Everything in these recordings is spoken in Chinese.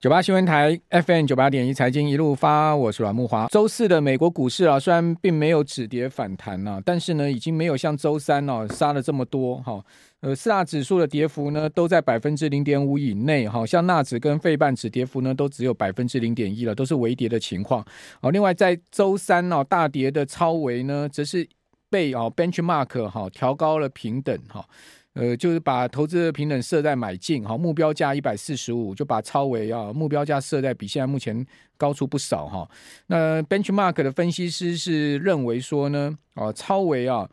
九八新闻台 FM 九八点一财经一路发，我是阮木华。周四的美国股市啊，虽然并没有止跌反弹啊，但是呢，已经没有像周三哦、杀了这么多哈。呃，四大指数的跌幅呢，都在百分之零点五以内哈。像纳指跟费半指跌幅呢，都只有百分之零点一了，都是微跌的情况。好，另外在周三哦、大跌的超微呢，则是被哦 Benchmark 哈调高了平等哈。呃，就是把投资的平等设在买进，哈，目标价一百四十五，就把超维啊目标价设在比现在目前高出不少哈。那 Benchmark 的分析师是认为说呢，啊，超维啊，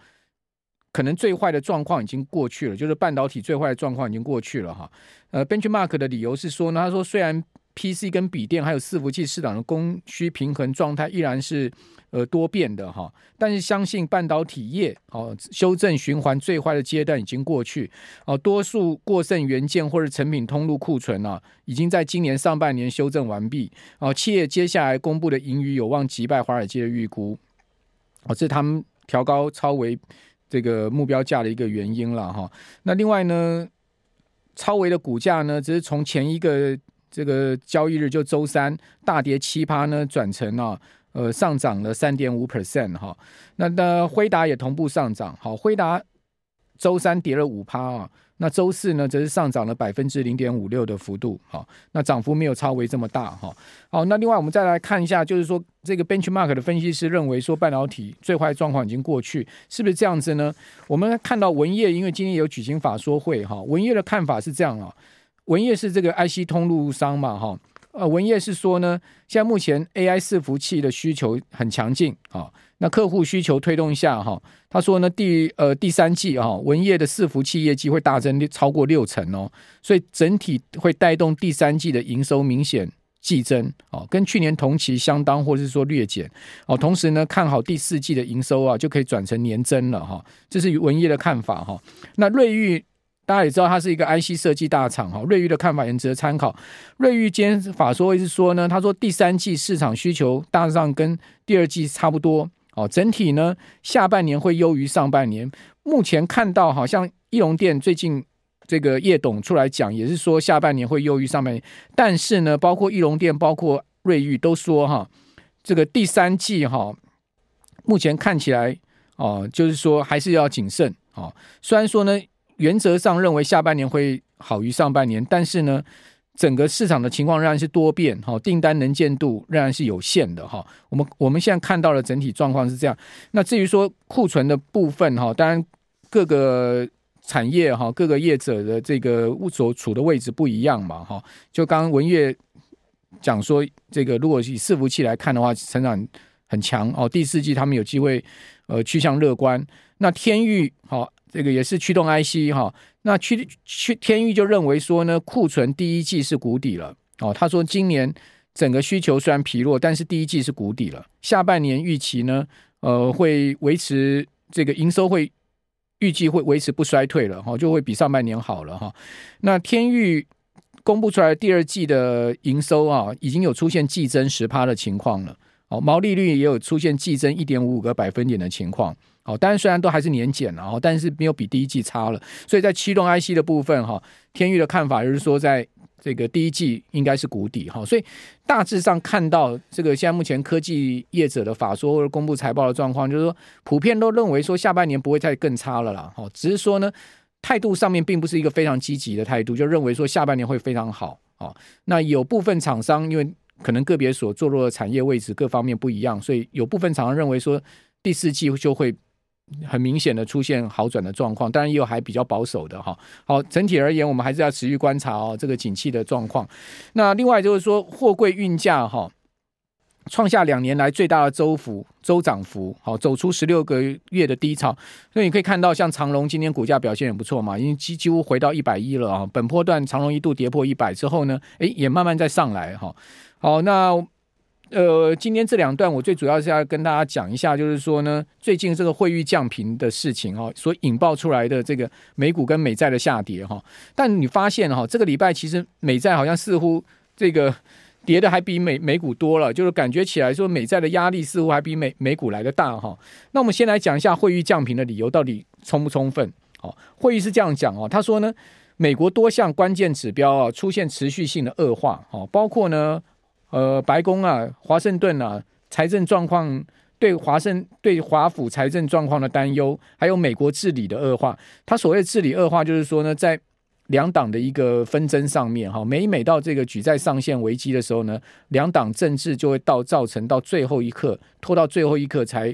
可能最坏的状况已经过去了，就是半导体最坏的状况已经过去了哈。呃，Benchmark 的理由是说呢，他说虽然 PC 跟笔电还有伺服器市场的供需平衡状态依然是。呃，多变的哈，但是相信半导体业哦，修正循环最坏的阶段已经过去哦，多数过剩元件或者成品通路库存啊，已经在今年上半年修正完毕哦，企业接下来公布的盈余有望击败华尔街的预估哦，这是他们调高超维这个目标价的一个原因了哈。那另外呢，超维的股价呢，只是从前一个这个交易日就周三大跌七趴呢，转成啊。呃，上涨了三点五 percent 哈，那那辉达也同步上涨，好，辉达周三跌了五趴啊，那周四呢则是上涨了百分之零点五六的幅度，好，那涨幅没有超微这么大哈，好，那另外我们再来看一下，就是说这个 benchmark 的分析师认为说半导体最坏状况已经过去，是不是这样子呢？我们看到文业，因为今天有举行法说会哈，文业的看法是这样啊，文业是这个 IC 通路商嘛哈。呃，文业是说呢，现在目前 AI 伺服器的需求很强劲啊，那客户需求推动下哈，他说呢，第呃第三季啊，文业的伺服器业绩会大增超过六成哦，所以整体会带动第三季的营收明显季增哦，跟去年同期相当或者是说略减哦，同时呢，看好第四季的营收啊，就可以转成年增了哈，这是文业的看法哈，那瑞昱。大家也知道，它是一个 IC 设计大厂哈。瑞昱的看法也值得参考。瑞昱今天法说会是说呢，他说第三季市场需求大致上跟第二季差不多哦。整体呢，下半年会优于上半年。目前看到好像义隆电最近这个叶董出来讲，也是说下半年会优于上半年。但是呢，包括义隆电、包括瑞昱都说哈，这个第三季哈，目前看起来哦，就是说还是要谨慎哦。虽然说呢。原则上认为下半年会好于上半年，但是呢，整个市场的情况仍然是多变，哈，订单能见度仍然是有限的，哈。我们我们现在看到的整体状况是这样。那至于说库存的部分，哈，当然各个产业哈，各个业者的这个物所处的位置不一样嘛，哈。就刚刚文曄讲说，这个如果以伺服器来看的话，成长很强哦，第四季他们有机会呃趋向乐观。那天域好。这个也是驱动 IC 哈，那驱驱天域就认为说呢，库存第一季是谷底了哦。他说今年整个需求虽然疲弱，但是第一季是谷底了，下半年预期呢，呃，会维持这个营收会预计会维持不衰退了哈，就会比上半年好了哈。那天域公布出来第二季的营收啊，已经有出现季增十趴的情况了，哦，毛利率也有出现季增一点五五个百分点的情况。哦，当然虽然都还是年减了哈，但是没有比第一季差了。所以在驱动 IC 的部分哈，天域的看法就是说，在这个第一季应该是谷底哈。所以大致上看到这个现在目前科技业者的法说或者公布财报的状况，就是说普遍都认为说下半年不会再更差了啦。哈，只是说呢，态度上面并不是一个非常积极的态度，就认为说下半年会非常好。哦，那有部分厂商因为可能个别所坐落的产业位置各方面不一样，所以有部分厂商认为说第四季就会。很明显的出现好转的状况，当然也有还比较保守的哈。好，整体而言，我们还是要持续观察哦这个景气的状况。那另外就是说，货柜运价哈创下两年来最大的周幅周涨幅，好，走出十六个月的低潮。所以你可以看到，像长荣今天股价表现也不错嘛，已经几几乎回到一百一了啊。本波段长荣一度跌破一百之后呢，诶，也慢慢在上来哈。好，那。呃，今天这两段我最主要是要跟大家讲一下，就是说呢，最近这个汇率降频的事情哈，所引爆出来的这个美股跟美债的下跌哈。但你发现哈，这个礼拜其实美债好像似乎这个跌的还比美美股多了，就是感觉起来说美债的压力似乎还比美美股来的大哈。那我们先来讲一下汇率降频的理由到底充不充分？哦，惠誉是这样讲哦，他说呢，美国多项关键指标啊出现持续性的恶化，哦，包括呢，呃，白宫啊、华盛顿啊，财政状况对华盛对华府财政状况的担忧，还有美国治理的恶化。他所谓治理恶化，就是说呢，在两党的一个纷争上面，哈，每每到这个举债上限危机的时候呢，两党政治就会到造成到最后一刻，拖到最后一刻才，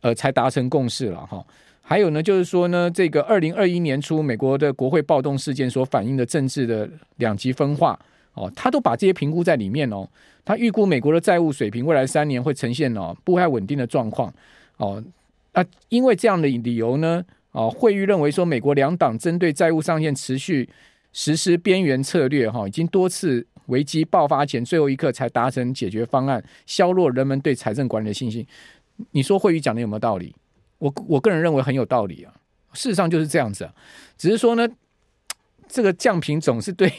呃，才达成共识了，哈。还有呢，就是说呢，这个二零二一年初美国的国会暴动事件所反映的政治的两极分化哦，他都把这些评估在里面哦。他预估美国的债务水平未来三年会呈现哦不太稳定的状况哦。那因为这样的理由呢，哦，惠誉认为说，美国两党针对债务上限持续实施边缘策略哈，已经多次危机爆发前最后一刻才达成解决方案，削弱人们对财政管理的信心。你说惠誉讲的有没有道理？我我个人认为很有道理啊，事实上就是这样子啊，只是说呢，这个降频总是对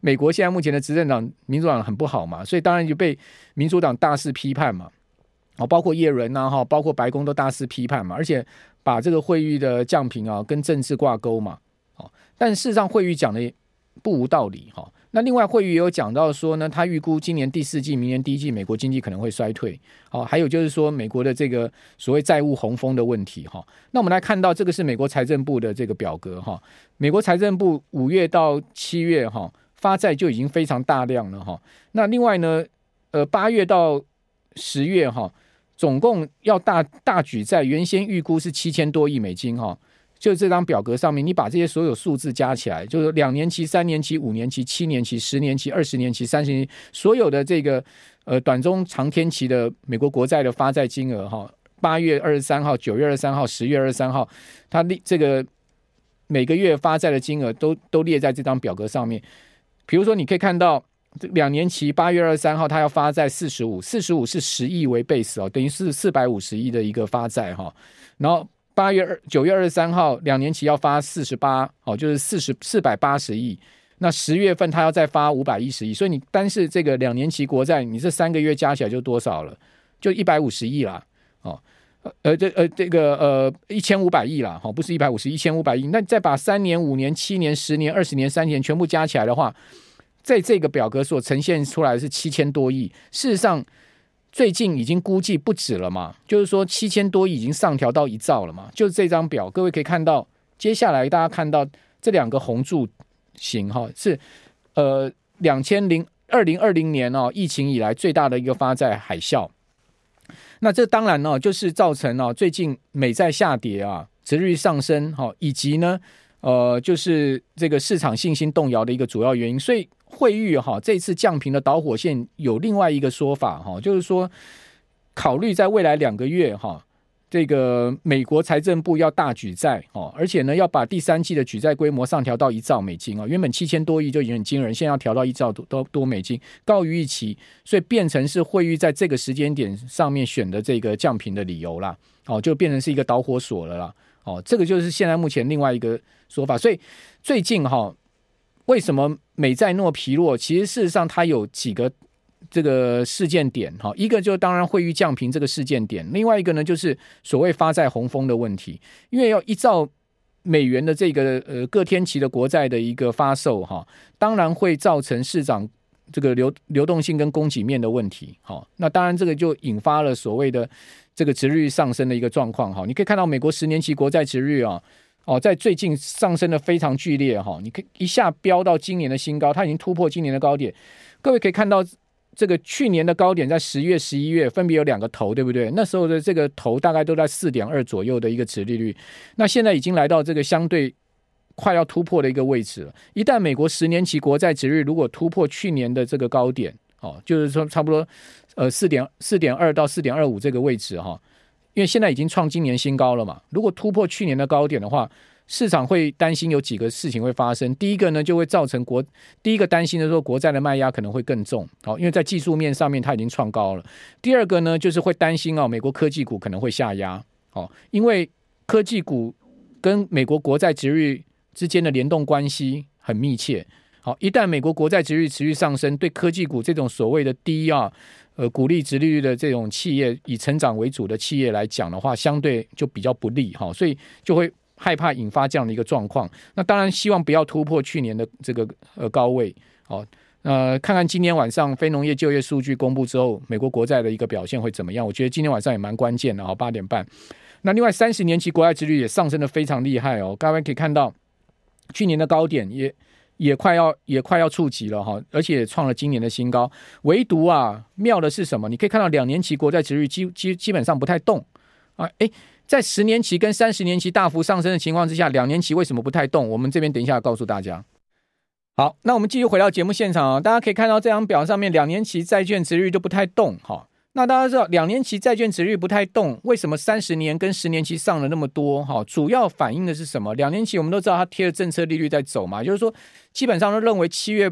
美国现在目前的执政党民主党很不好嘛，所以当然就被民主党大肆批判嘛，哦，包括叶伦呐哈，包括白宫都大肆批判嘛，而且把这个会议的降评啊跟政治挂钩嘛，哦，但事实上会议讲的不无道理哈。那另外，会议也有讲到说呢，他预估今年第四季、明年第一季，美国经济可能会衰退。哦，还有就是说，美国的这个所谓债务洪峰的问题。哈，那我们来看到这个是美国财政部的这个表格。哈，美国财政部五月到七月哈发债就已经非常大量了。哈，那另外呢，呃，八月到十月哈，总共要大大举债，原先预估是七千多亿美金。哈。就这张表格上面，你把这些所有数字加起来，就是两年期、三年期、五年期、七年期、十年期、二十年期、三十年，所有的这个呃短中长天期的美国国债的发债金额哈，八月二十三号、九月二十三号、十月二十三号，它列这个每个月发债的金额都都列在这张表格上面。比如说，你可以看到两年期八月二十三号，它要发债四十五，四十五是十亿为 base 哦，等于是四百五十亿的一个发债哈，然后。八月二九月二十三号，两年期要发四十八，哦，就是四十四百八十亿。那十月份他要再发五百一十亿，所以你单是这个两年期国债，你这三个月加起来就多少了？就一百五十亿啦，哦，呃，这呃这个呃一千五百亿啦，好，不是一百五十，一千五百亿。那再把三年、五年、七年、十年、二十年、三年全部加起来的话，在这个表格所呈现出来的是七千多亿。事实上。最近已经估计不止了嘛，就是说七千多亿已经上调到一兆了嘛。就是这张表，各位可以看到，接下来大家看到这两个红柱形哈，是呃两千零二零二零年哦疫情以来最大的一个发债海啸。那这当然呢，就是造成了最近美债下跌啊，殖率上升哈，以及呢呃就是这个市场信心动摇的一个主要原因，所以。汇率哈这次降平的导火线有另外一个说法哈，就是说考虑在未来两个月哈，这个美国财政部要大举债哦，而且呢要把第三季的举债规模上调到一兆美金啊，原本七千多亿就已经很惊人，现在要调到一兆多多多美金，高于预期，所以变成是惠誉在这个时间点上面选的这个降频的理由啦，哦，就变成是一个导火索了啦，哦，这个就是现在目前另外一个说法，所以最近哈。为什么美债诺疲弱？其实事实上它有几个这个事件点哈，一个就当然惠誉降评这个事件点，另外一个呢就是所谓发债洪峰的问题，因为要依照美元的这个呃各天期的国债的一个发售哈，当然会造成市场这个流流动性跟供给面的问题哈，那当然这个就引发了所谓的这个殖率上升的一个状况哈，你可以看到美国十年期国债殖率啊。哦，在最近上升的非常剧烈哈，你可以一下飙到今年的新高，它已经突破今年的高点。各位可以看到，这个去年的高点在十月、十一月分别有两个头，对不对？那时候的这个头大概都在四点二左右的一个殖利率，那现在已经来到这个相对快要突破的一个位置了。一旦美国十年期国债殖利率如果突破去年的这个高点，哦，就是说差不多呃四点四点二到四点二五这个位置哈。因为现在已经创今年新高了嘛，如果突破去年的高点的话，市场会担心有几个事情会发生。第一个呢，就会造成国第一个担心的说，国债的卖压可能会更重，好，因为在技术面上面它已经创高了。第二个呢，就是会担心啊，美国科技股可能会下压，好，因为科技股跟美国国债殖利率之间的联动关系很密切，好，一旦美国国债殖利率持续上升，对科技股这种所谓的低啊。呃，股利殖利率的这种企业，以成长为主的企业来讲的话，相对就比较不利哈，所以就会害怕引发这样的一个状况。那当然希望不要突破去年的这个呃高位。好，呃，看看今天晚上非农业就业数据公布之后，美国国债的一个表现会怎么样？我觉得今天晚上也蛮关键的啊，八点半。那另外三十年期国债殖率也上升的非常厉害哦，各位可以看到去年的高点也也快要也快要触及了哈，而且创了今年的新高。唯独啊妙的是什么？你可以看到两年期国债殖率基基基本上不太动啊，诶，在十年期跟三十年期大幅上升的情况之下，两年期为什么不太动？我们这边等一下告诉大家。好，那我们继续回到节目现场啊，大家可以看到这张表上面两年期债券殖率都不太动哈。那大家知道，两年期债券殖率不太动，为什么三十年跟十年期上了那么多？哈，主要反映的是什么？两年期我们都知道它贴着政策利率在走嘛，就是说基本上都认为七月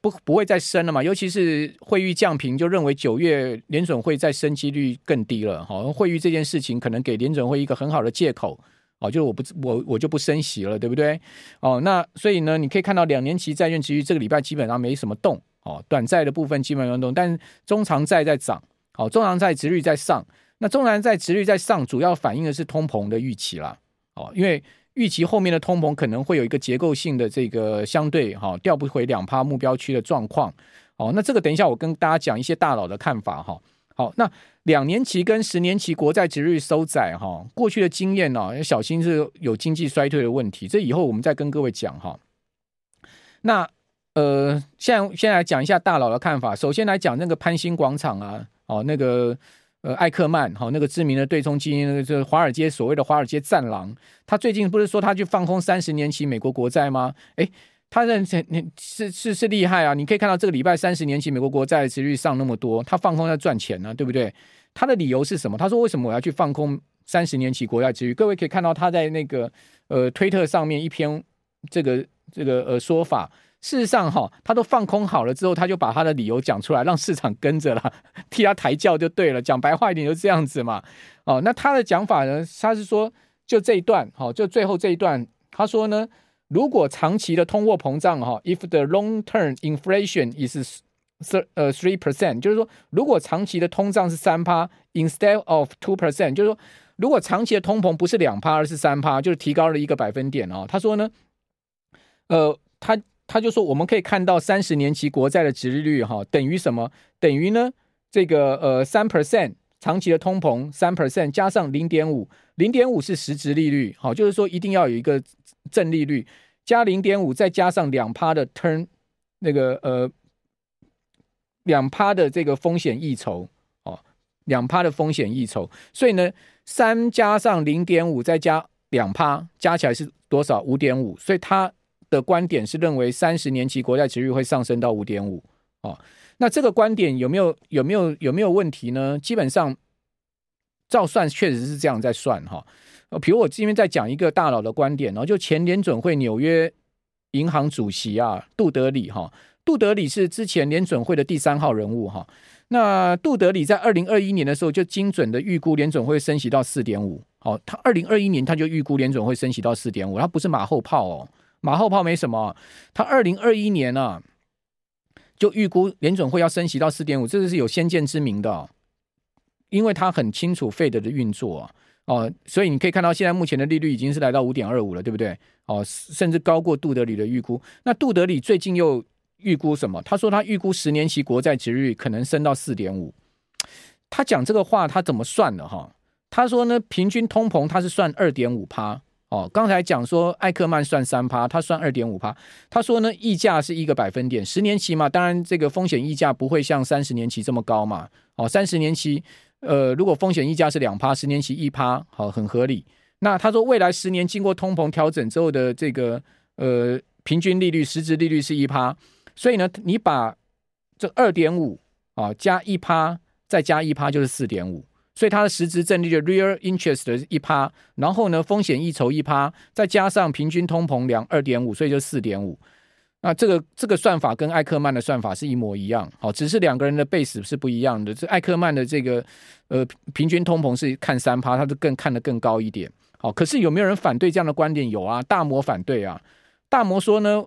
不不会再升了嘛，尤其是汇率降平，就认为九月联准会再升几率更低了。哈，惠誉这件事情可能给联准会一个很好的借口，哦，就是我不我我就不升息了，对不对？哦，那所以呢，你可以看到两年期债券殖率这个礼拜基本上没什么动，哦，短债的部分基本上动，但中长债在涨。好，中长债殖率在上，那中长债殖率在上，主要反映的是通膨的预期啦。哦，因为预期后面的通膨可能会有一个结构性的这个相对哈调不回两趴目标区的状况。哦，那这个等一下我跟大家讲一些大佬的看法哈。好，那两年期跟十年期国债殖率收窄哈，过去的经验呢要小心是有经济衰退的问题，这以后我们再跟各位讲哈。那呃，现在先来讲一下大佬的看法。首先来讲那个潘兴广场啊。哦，那个呃，艾克曼，哈、那个知名的对冲基金，那个就是华尔街所谓的华尔街战狼，他最近不是说他去放空三十年期美国国债吗？诶，他认成你是是是厉害啊！你可以看到这个礼拜三十年期美国国债的殖率上那么多，他放空在赚钱呢、对不对？他的理由是什么？他说为什么我要去放空三十年期国债殖率？各位可以看到他在那个呃推特上面一篇这个这个呃说法。事实上，哈，他都放空好了之后，他就把他的理由讲出来，让市场跟着了，替他抬轿就对了。讲白话一点，就这样子嘛。哦，那他的讲法呢？他是说，就这一段，哈，就最后这一段，他说呢，如果长期的通货膨胀，哈，if the long-term inflation is 呃 three percent，就是说，如果长期的通胀是三趴，instead of two percent，就是说，如果长期的通膨不是两趴，而是三趴，就是提高了一个百分点哦。他说呢，呃，他。他就说，我们可以看到三十年期国债的殖利率哈，等于什么？等于呢，这个呃三 percent 长期的通膨三 percent 加上零点五，零点五是实质利率，好，就是说一定要有一个正利率加零点五，再加上两趴的 turn 那个呃两趴的这个风险溢酬哦，两趴的风险溢酬，所以呢三加上零点五再加两趴，加起来是多少？五点五，所以它。的观点是认为三十年期国债殖率会上升到五点五哦，那这个观点有没有有没有有没有问题呢？基本上照算确实是这样在算哈。呃，比如我今天在讲一个大佬的观点，然后就前联准会纽约银行主席啊，杜德里哈，杜德里是之前联准会的第三号人物哈。那杜德里在二零二一年的时候就精准的预估联准会升息到四点五，好，他二零二一年他就预估联准会升息到四点五，他不是马后炮哦。马后炮没什么，他二零二一年啊，就预估联准会要升息到四点五，这个是有先见之明的，因为他很清楚费德的运作哦，所以你可以看到现在目前的利率已经是来到五点二五了，对不对？哦，甚至高过杜德里的预估。那杜德里最近又预估什么？他说他预估十年期国债殖率可能升到四点五。他讲这个话，他怎么算的哈？他说呢，平均通膨他是算二点五趴。哦，刚才讲说艾克曼算三趴，他算二点五趴。他说呢，溢价是一个百分点，十年期嘛，当然这个风险溢价不会像三十年期这么高嘛。哦，三十年期，呃，如果风险溢价是两趴，十年期一趴，好，很合理。那他说未来十年经过通膨调整之后的这个呃平均利率，实质利率是一趴，所以呢，你把这二点五啊加一趴，再加一趴就是四点五。所以它的实质正利率 real interest 一趴，然后呢，风险溢酬一趴，再加上平均通膨两二点五，所以就四点五。那这个这个算法跟艾克曼的算法是一模一样，好，只是两个人的 base 是不一样的。这艾克曼的这个呃平均通膨是看三趴，他就更看得更高一点。好，可是有没有人反对这样的观点？有啊，大摩反对啊。大摩说呢，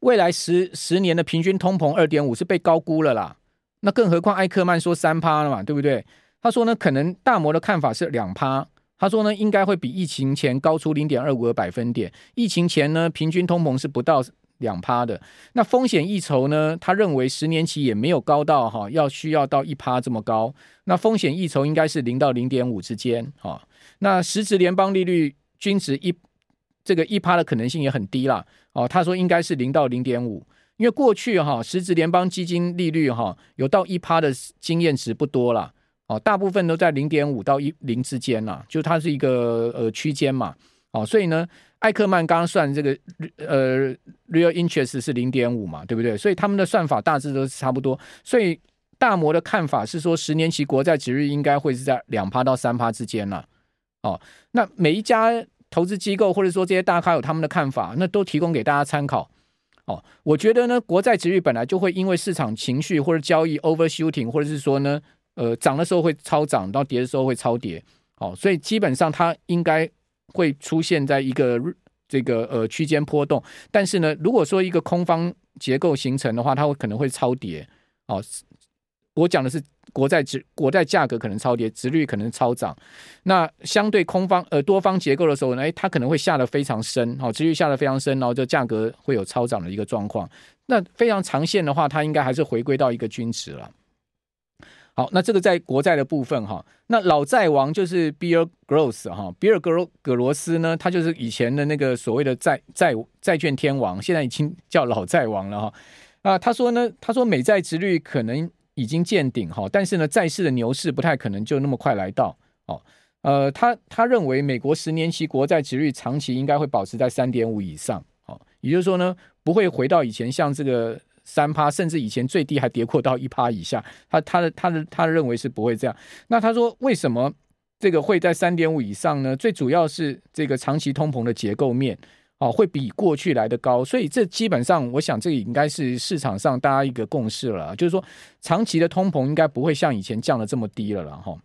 未来十十年的平均通膨二点五是被高估了啦。那更何况艾克曼说三趴了嘛，对不对？他说呢，可能大摩的看法是两趴，他说呢，应该会比疫情前高出零点二五个百分点。疫情前呢，平均通膨是不到两趴的。那风险溢酬呢，他认为十年期也没有高到哈，要需要到一趴这么高。那风险溢酬应该是零到零点五之间哈。那实质联邦利率均值一这个一趴的可能性也很低啦。哦。他说应该是零到零点五，因为过去哈实质联邦基金利率哈有到一趴的经验值不多啦。哦，大部分都在零点五到一零之间呐，就它是一个呃区间嘛。哦，所以呢，艾克曼刚刚算这个呃 real interest 是零点五嘛，对不对？所以他们的算法大致都是差不多。所以大摩的看法是说，十年期国债值率应该会是在两趴到三趴之间了。哦，那每一家投资机构或者说这些大咖有他们的看法，那都提供给大家参考。哦，我觉得呢，国债值率本来就会因为市场情绪或者交易 overshooting，或者是说呢。呃，涨的时候会超涨，到跌的时候会超跌，好、哦，所以基本上它应该会出现在一个这个呃区间波动。但是呢，如果说一个空方结构形成的话，它会可能会超跌。哦，我讲的是国债值国债价格可能超跌，值率可能超涨。那相对空方呃多方结构的时候呢，哎，它可能会下得非常深，好、哦，殖率下得非常深，然后就价格会有超涨的一个状况。那非常长线的话，它应该还是回归到一个均值了。好，那这个在国债的部分哈，那老债王就是比尔·格罗斯哈，比尔·格罗格罗斯呢，他就是以前的那个所谓的债债债券天王，现在已经叫老债王了哈。啊，他说呢，他说美债殖率可能已经见顶哈，但是呢，债市的牛市不太可能就那么快来到。哦，呃，他他认为美国十年期国债殖率长期应该会保持在三点五以上，哦，也就是说呢，不会回到以前像这个。三趴，甚至以前最低还跌破到一趴以下。他他的他的他认为是不会这样。那他说为什么这个会在三点五以上呢？最主要是这个长期通膨的结构面哦，会比过去来的高。所以这基本上，我想这个应该是市场上大家一个共识了，就是说长期的通膨应该不会像以前降的这么低了了哈。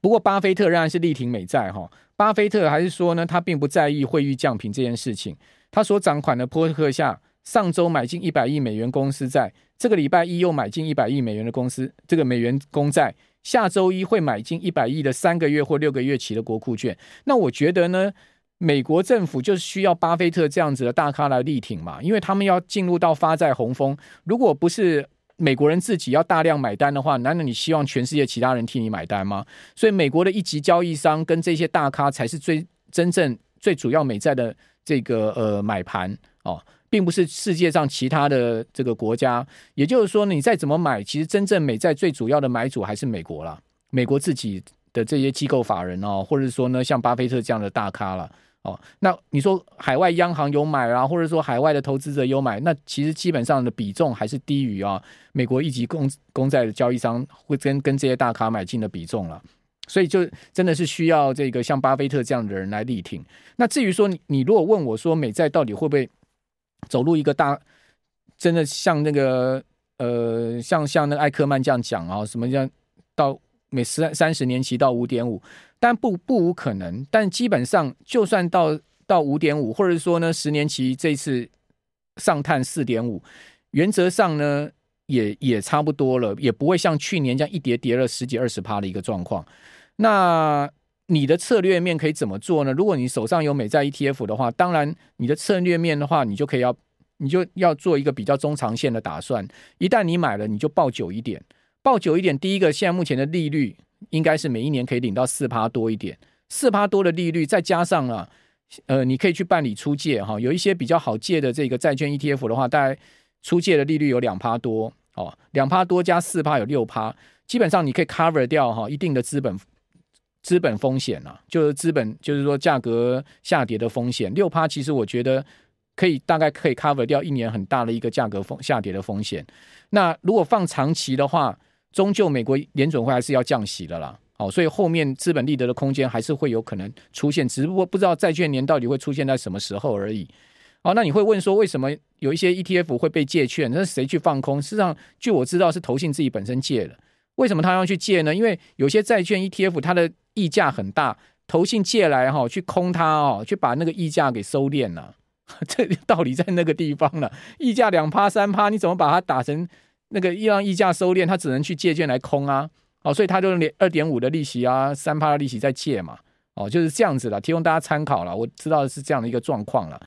不过巴菲特仍然是力挺美债哈。巴菲特还是说呢，他并不在意汇率降平这件事情。他所掌管的波克夏。上周买进一百亿美元公司债，这个礼拜一又买进一百亿美元的公司，这个美元公债，下周一会买进一百亿的三个月或六个月期的国库券。那我觉得呢，美国政府就是需要巴菲特这样子的大咖来力挺嘛，因为他们要进入到发债洪峰。如果不是美国人自己要大量买单的话，难道你希望全世界其他人替你买单吗？所以美国的一级交易商跟这些大咖才是最真正最主要美债的这个呃买盘哦。并不是世界上其他的这个国家，也就是说，你再怎么买，其实真正美债最主要的买主还是美国啦，美国自己的这些机构法人哦，或者说呢，像巴菲特这样的大咖了哦。那你说海外央行有买啊，或者说海外的投资者有买，那其实基本上的比重还是低于啊美国一级公公债的交易商会跟跟这些大咖买进的比重了。所以就真的是需要这个像巴菲特这样的人来力挺。那至于说你你如果问我说美债到底会不会？走入一个大，真的像那个呃，像像那个艾克曼这样讲啊，什么叫到每三三十年期到五点五，但不不无可能。但基本上，就算到到五点五，或者说呢，十年期这次上探四点五，原则上呢，也也差不多了，也不会像去年这样一跌跌了十几二十趴的一个状况。那你的策略面可以怎么做呢？如果你手上有美债 ETF 的话，当然你的策略面的话，你就可以要，你就要做一个比较中长线的打算。一旦你买了，你就抱久一点，抱久一点。第一个，现在目前的利率应该是每一年可以领到四趴多一点，四趴多的利率，再加上啊，呃，你可以去办理出借哈，有一些比较好借的这个债券 ETF 的话，大概出借的利率有两趴多哦，两趴多加四趴有六趴，基本上你可以 cover 掉哈一定的资本。资本风险啊，就是资本，就是说价格下跌的风险。六趴其实我觉得可以大概可以 cover 掉一年很大的一个价格风下跌的风险。那如果放长期的话，终究美国联准会还是要降息的啦。好，所以后面资本利得的空间还是会有可能出现，只不过不知道债券年到底会出现在什么时候而已。好，那你会问说，为什么有一些 ETF 会被借券？那是谁去放空？事实上，据我知道是投信自己本身借的。为什么他要去借呢？因为有些债券 ETF 它的溢价很大，投信借来哈，去空它哦，去把那个溢价给收敛了。这道理在那个地方了。溢价两趴三趴，你怎么把它打成那个要让溢价收敛？他只能去借券来空啊。哦，所以他就二点五的利息啊，三趴的利息在借嘛。哦，就是这样子了，提供大家参考了。我知道是这样的一个状况了。